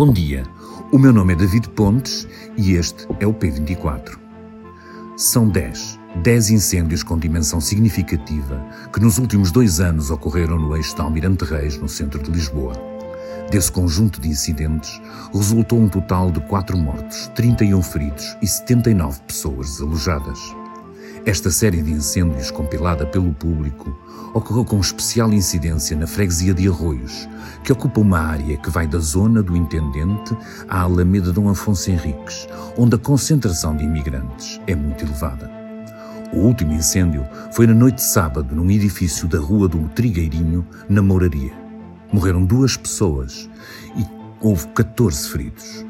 Bom dia, o meu nome é David Pontes e este é o P24. São 10, 10 incêndios com dimensão significativa que nos últimos dois anos ocorreram no eixo de Almirante Reis, no centro de Lisboa. Desse conjunto de incidentes, resultou um total de 4 mortos, 31 feridos e 79 pessoas desalojadas. Esta série de incêndios, compilada pelo público, ocorreu com especial incidência na freguesia de Arroios, que ocupa uma área que vai da zona do Intendente à Alameda Dom Afonso Henriques, onde a concentração de imigrantes é muito elevada. O último incêndio foi na noite de sábado num edifício da Rua do Trigueirinho, na Mouraria. Morreram duas pessoas e houve 14 feridos.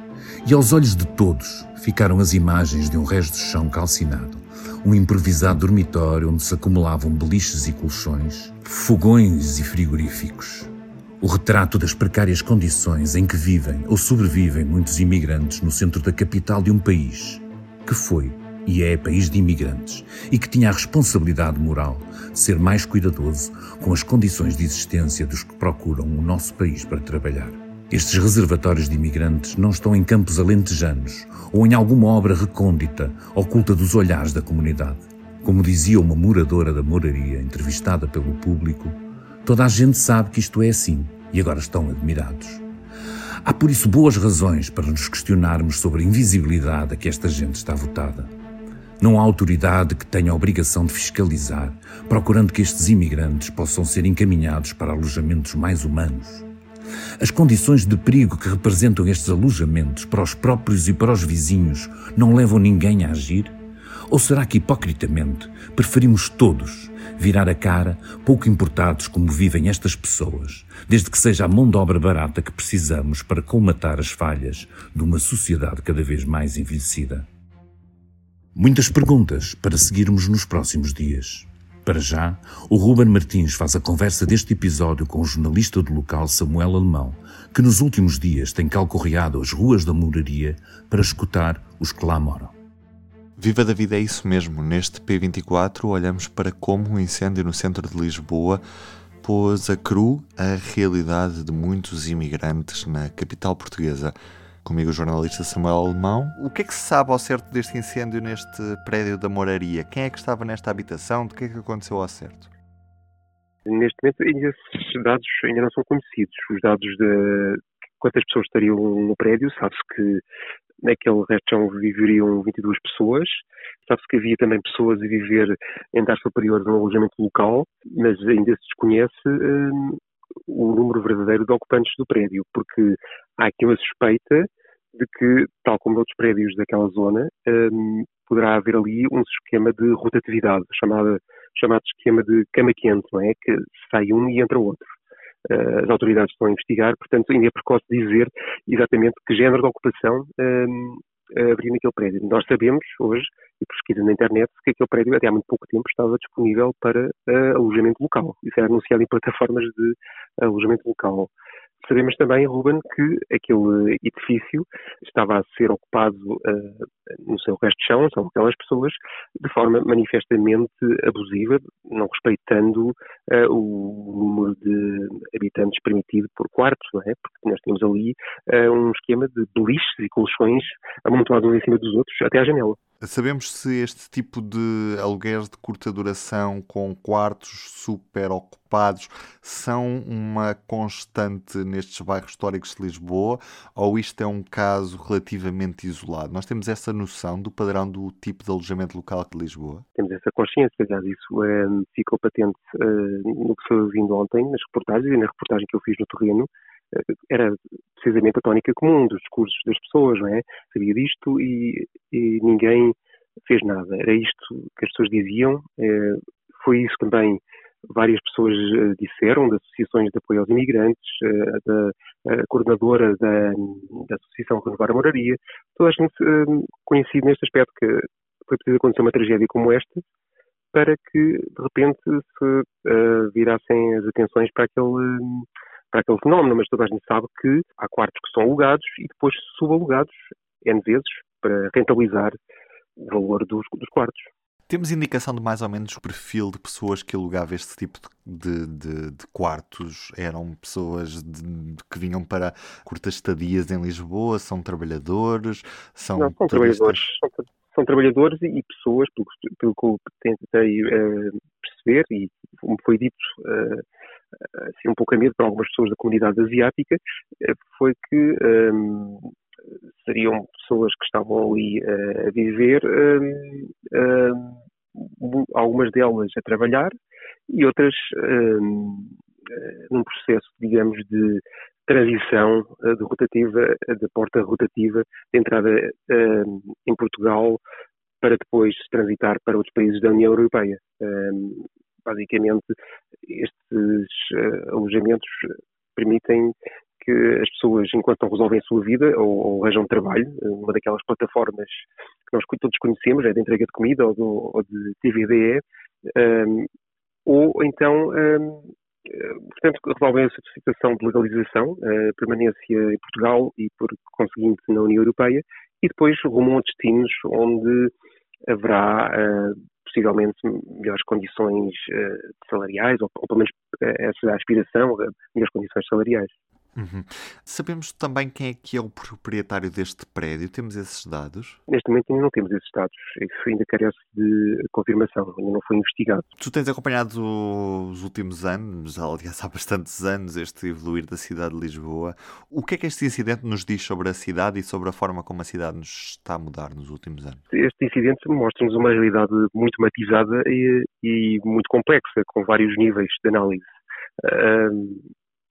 E aos olhos de todos ficaram as imagens de um resto de chão calcinado, um improvisado dormitório onde se acumulavam beliches e colchões, fogões e frigoríficos. O retrato das precárias condições em que vivem ou sobrevivem muitos imigrantes no centro da capital de um país que foi e é país de imigrantes e que tinha a responsabilidade moral de ser mais cuidadoso com as condições de existência dos que procuram o nosso país para trabalhar. Estes reservatórios de imigrantes não estão em campos alentejanos ou em alguma obra recôndita, oculta dos olhares da comunidade. Como dizia uma moradora da moraria, entrevistada pelo público, toda a gente sabe que isto é assim e agora estão admirados. Há por isso boas razões para nos questionarmos sobre a invisibilidade a que esta gente está votada. Não há autoridade que tenha a obrigação de fiscalizar, procurando que estes imigrantes possam ser encaminhados para alojamentos mais humanos. As condições de perigo que representam estes alojamentos para os próprios e para os vizinhos não levam ninguém a agir? Ou será que, hipocritamente, preferimos todos virar a cara, pouco importados como vivem estas pessoas, desde que seja a mão de obra barata que precisamos para colmatar as falhas de uma sociedade cada vez mais envelhecida? Muitas perguntas para seguirmos nos próximos dias. Para já, o Ruben Martins faz a conversa deste episódio com o jornalista do local Samuel Alemão, que nos últimos dias tem calcorreado as ruas da moraria para escutar os que lá moram. Viva da vida é isso mesmo. Neste P24 olhamos para como o incêndio no centro de Lisboa pôs a cru a realidade de muitos imigrantes na capital portuguesa. Comigo o jornalista Samuel Alemão. O que é que se sabe ao certo deste incêndio neste prédio da moraria? Quem é que estava nesta habitação? Do que é que aconteceu ao certo? Neste momento, ainda esses dados ainda não são conhecidos. Os dados de quantas pessoas estariam no prédio, sabe-se que naquele resto viveriam 22 pessoas. Sabe-se que havia também pessoas a viver em andares superiores no alojamento local, mas ainda se desconhece hum, o número verdadeiro de ocupantes do prédio, porque há aqui uma suspeita de que, tal como outros prédios daquela zona, um, poderá haver ali um esquema de rotatividade, chamado, chamado esquema de cama quente, não é? Que sai um e entra outro. Uh, as autoridades estão a investigar, portanto, ainda é precoce dizer exatamente que género de ocupação um, haveria naquele prédio. Nós sabemos hoje, e pesquisa na internet, que aquele prédio até há muito pouco tempo estava disponível para uh, alojamento local. Isso era anunciado em plataformas de alojamento local. Sabemos também, Ruben, que aquele edifício estava a ser ocupado uh, no seu resto de chão, são aquelas pessoas, de forma manifestamente abusiva, não respeitando uh, o número de habitantes permitido por quartos, não é? Porque nós tínhamos ali uh, um esquema de beliches e colchões amontoados uns em cima dos outros até à janela. Sabemos se este tipo de aluguéis de curta duração com quartos super ocupados são uma constante nestes bairros históricos de Lisboa ou isto é um caso relativamente isolado? Nós temos essa noção do padrão do tipo de alojamento local de Lisboa? Temos essa consciência, aliás, isso é, ficou patente uh, no que foi ouvindo ontem nas reportagens e na reportagem que eu fiz no terreno, uh, era precisamente a tónica comum dos discursos das pessoas, não é? Sabia disto e, e ninguém fez nada. Era isto que as pessoas diziam, eh, foi isso também várias pessoas eh, disseram, das associações de apoio aos imigrantes, eh, da coordenadora da, da Associação Renovar a Moraria, toda a gente conhecido neste aspecto que foi preciso acontecer uma tragédia como esta para que de repente se virassem as atenções para aquele para aquele fenómeno, mas toda a gente sabe que há quartos que são alugados e depois subalugados N vezes para rentabilizar o valor dos, dos quartos. Temos indicação de mais ou menos o perfil de pessoas que alugava este tipo de, de, de quartos? Eram pessoas de, que vinham para curtas estadias em Lisboa? São trabalhadores? São, Não, são trabalhadores. São, são, trabalhadores e pessoas, pelo, pelo que eu tentei uh, perceber, e como foi dito uh, assim, um pouco a medo para algumas pessoas da comunidade asiática, uh, foi que um, seriam pessoas que estavam ali uh, a viver, uh, uh, algumas delas a trabalhar e outras num processo, digamos, de transição de rotativa, de porta rotativa, de entrada em Portugal para depois transitar para outros países da União Europeia. basicamente, estes alojamentos permitem que as pessoas, enquanto não resolvem a sua vida ou, ou arranjam trabalho, uma daquelas plataformas que nós todos conhecemos, é de entrega de comida ou, do, ou de TVDE, um, ou então, um, portanto, resolvem a situação de legalização, uh, permanência em Portugal e, por conseguinte, na União Europeia, e depois rumam a destinos onde haverá uh, possivelmente melhores condições uh, salariais, ou, ou pelo menos essa é a aspiração, melhores condições salariais. Uhum. Sabemos também quem é que é o proprietário deste prédio? Temos esses dados? Neste momento ainda não temos esses dados. Isso ainda carece de confirmação, ainda não foi investigado. Tu tens acompanhado os últimos anos, aliás há bastantes anos, este evoluir da cidade de Lisboa. O que é que este incidente nos diz sobre a cidade e sobre a forma como a cidade nos está a mudar nos últimos anos? Este incidente mostra-nos uma realidade muito matizada e, e muito complexa, com vários níveis de análise.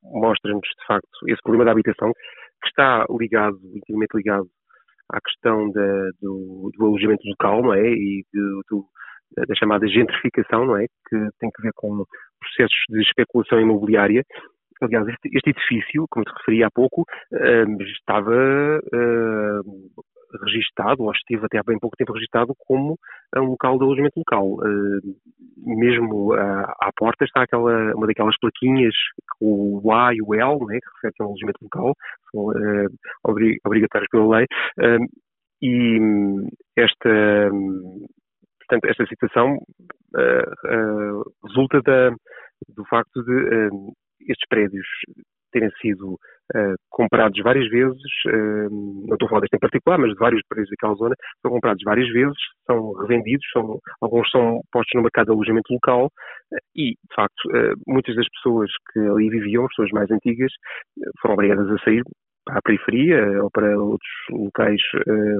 Mostra-nos, de facto, esse problema da habitação, que está ligado, intimamente ligado à questão da, do, do, alojamento local, não é? E do, da chamada gentrificação, não é? Que tem que ver com processos de especulação imobiliária. Aliás, este, este edifício, como te referi há pouco, uh, estava uh, registado, ou esteve até há bem pouco tempo registado, como um local de alojamento local. Uh, mesmo uh, à porta está aquela, uma daquelas plaquinhas, o A e o L, né, que refere a um alojamento local, são obrigatórios pela lei, e esta, portanto, esta situação resulta da, do facto de estes prédios terem sido uh, comprados várias vezes, uh, não estou a falar deste em particular, mas de vários prédios daquela zona, são comprados várias vezes, são revendidos, são, alguns são postos no mercado de alojamento local uh, e, de facto, muitas das pessoas que ali viviam, as pessoas mais antigas, foram obrigadas a sair para a periferia ou para outros locais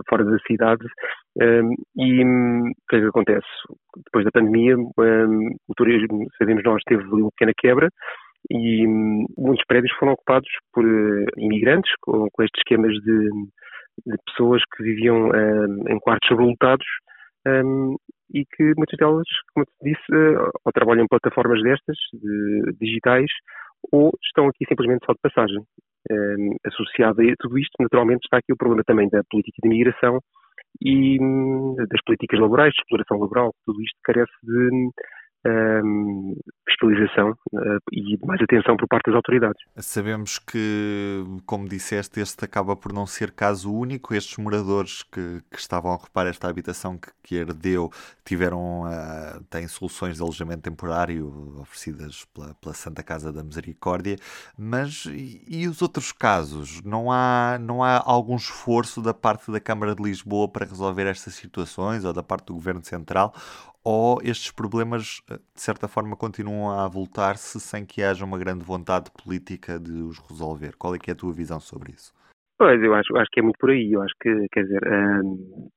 fora da cidade e o que é que acontece? Depois da pandemia, o turismo, sabemos nós, teve uma pequena quebra, e hum, muitos prédios foram ocupados por uh, imigrantes com, com, estes esquemas de, de pessoas que viviam uh, em quartos sobrelotados um, e que muitas delas, como te disse, uh, ou trabalham em plataformas destas, de, digitais, ou estão aqui simplesmente só de passagem. Um, associado a tudo isto, naturalmente, está aqui o problema também da política de imigração e um, das políticas laborais, de exploração laboral. Tudo isto carece de um, fiscalização uh, e mais atenção por parte das autoridades. Sabemos que, como disseste, este acaba por não ser caso único. Estes moradores que, que estavam a ocupar esta habitação que, que herdeu tiveram, uh, têm soluções de alojamento temporário oferecidas pela, pela Santa Casa da Misericórdia, mas e, e os outros casos? Não há, não há algum esforço da parte da Câmara de Lisboa para resolver estas situações ou da parte do Governo Central? Ou estes problemas, eh, de certa forma, continuam a voltar-se sem que haja uma grande vontade política de os resolver? Qual é que é a tua visão sobre isso? Pois, eu acho, acho que é muito por aí. Eu acho que, quer dizer, hum,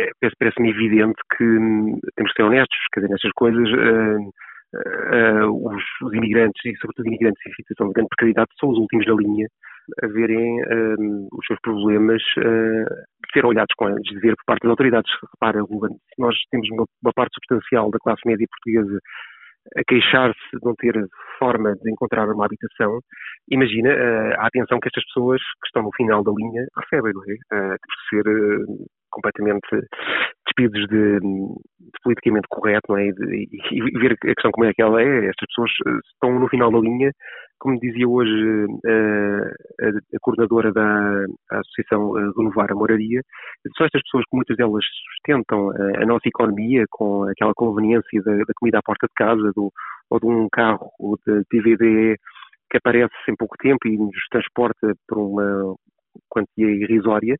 é, parece-me evidente que hum, temos que ser honestos, quer dizer, nestas coisas. Hum, uh, os, os, imigrantes e, sobretudo, imigrantes em situação de grande precariedade são os últimos da linha a verem um, os seus problemas uh, ser olhados com desver por parte das autoridades. Repara, nós temos uma, uma parte substancial da classe média portuguesa a queixar-se de não ter forma de encontrar uma habitação, imagina uh, a atenção que estas pessoas que estão no final da linha recebem, não é? Uh, ser uh, completamente despidos de, de, politicamente correto, não é? E, e, ver a questão como é que ela é, estas pessoas estão no final da linha como dizia hoje a, a, coordenadora da Associação Renovar a Moraria, são estas pessoas que muitas delas sustentam a, a nossa economia com aquela conveniência da, da, comida à porta de casa, do, ou de um carro ou de DVD que aparece em pouco tempo e nos transporta por uma quantia irrisória,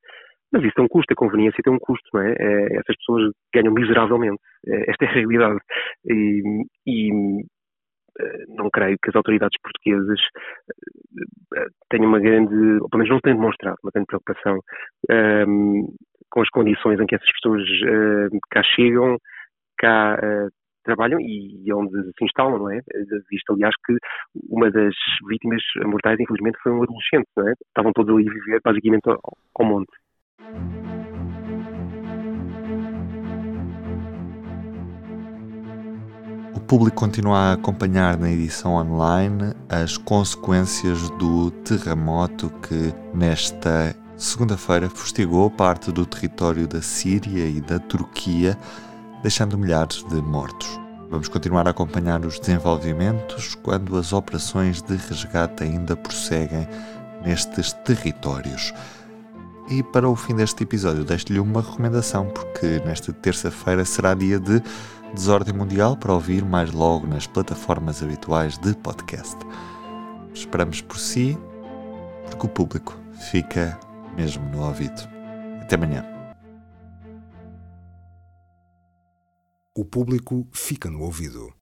mas isso tem um custo, a conveniência tem um custo, não é? essas pessoas ganham miseravelmente, esta é a realidade. E, e eh, não creio que as autoridades portuguesas eh, tenham uma grande, ou pelo menos não têm demonstrado uma grande preocupação um, ehm, com as condições em que essas pessoas uh, cá chegam, cá uh, trabalham e onde se instalam, não é? Visto, aliás, que uma das vítimas mortais, infelizmente, foi um adolescente, não é? Estavam todos ali a viver, basicamente, ao monte. Público continua a acompanhar na edição online as consequências do terremoto que, nesta segunda-feira, fustigou parte do território da Síria e da Turquia, deixando milhares de mortos. Vamos continuar a acompanhar os desenvolvimentos quando as operações de resgate ainda prosseguem nestes territórios. E para o fim deste episódio, deixo-lhe uma recomendação, porque nesta terça-feira será dia de Desordem Mundial para ouvir mais logo nas plataformas habituais de podcast. Esperamos por si, porque o público fica mesmo no ouvido. Até amanhã. O público fica no ouvido.